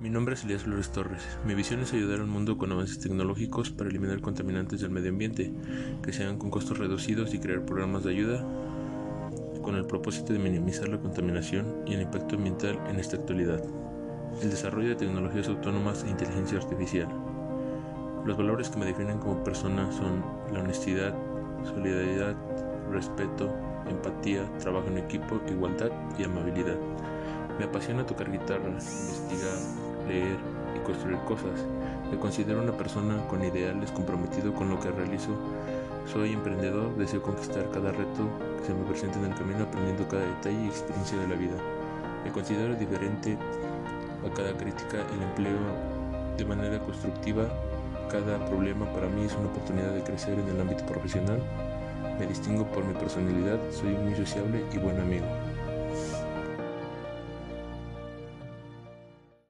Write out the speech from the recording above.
Mi nombre es Elías Flores Torres. Mi visión es ayudar al mundo con avances tecnológicos para eliminar contaminantes del medio ambiente, que sean con costos reducidos y crear programas de ayuda con el propósito de minimizar la contaminación y el impacto ambiental en esta actualidad. El desarrollo de tecnologías autónomas e inteligencia artificial. Los valores que me definen como persona son la honestidad, solidaridad, respeto, empatía, trabajo en equipo, igualdad y amabilidad. Me apasiona tocar guitarra, investigar, leer y construir cosas. Me considero una persona con ideales, comprometido con lo que realizo. Soy emprendedor, deseo conquistar cada reto que se me presente en el camino, aprendiendo cada detalle y experiencia de la vida. Me considero diferente a cada crítica, el empleo de manera constructiva. Cada problema para mí es una oportunidad de crecer en el ámbito profesional. Me distingo por mi personalidad, soy muy sociable y buen amigo.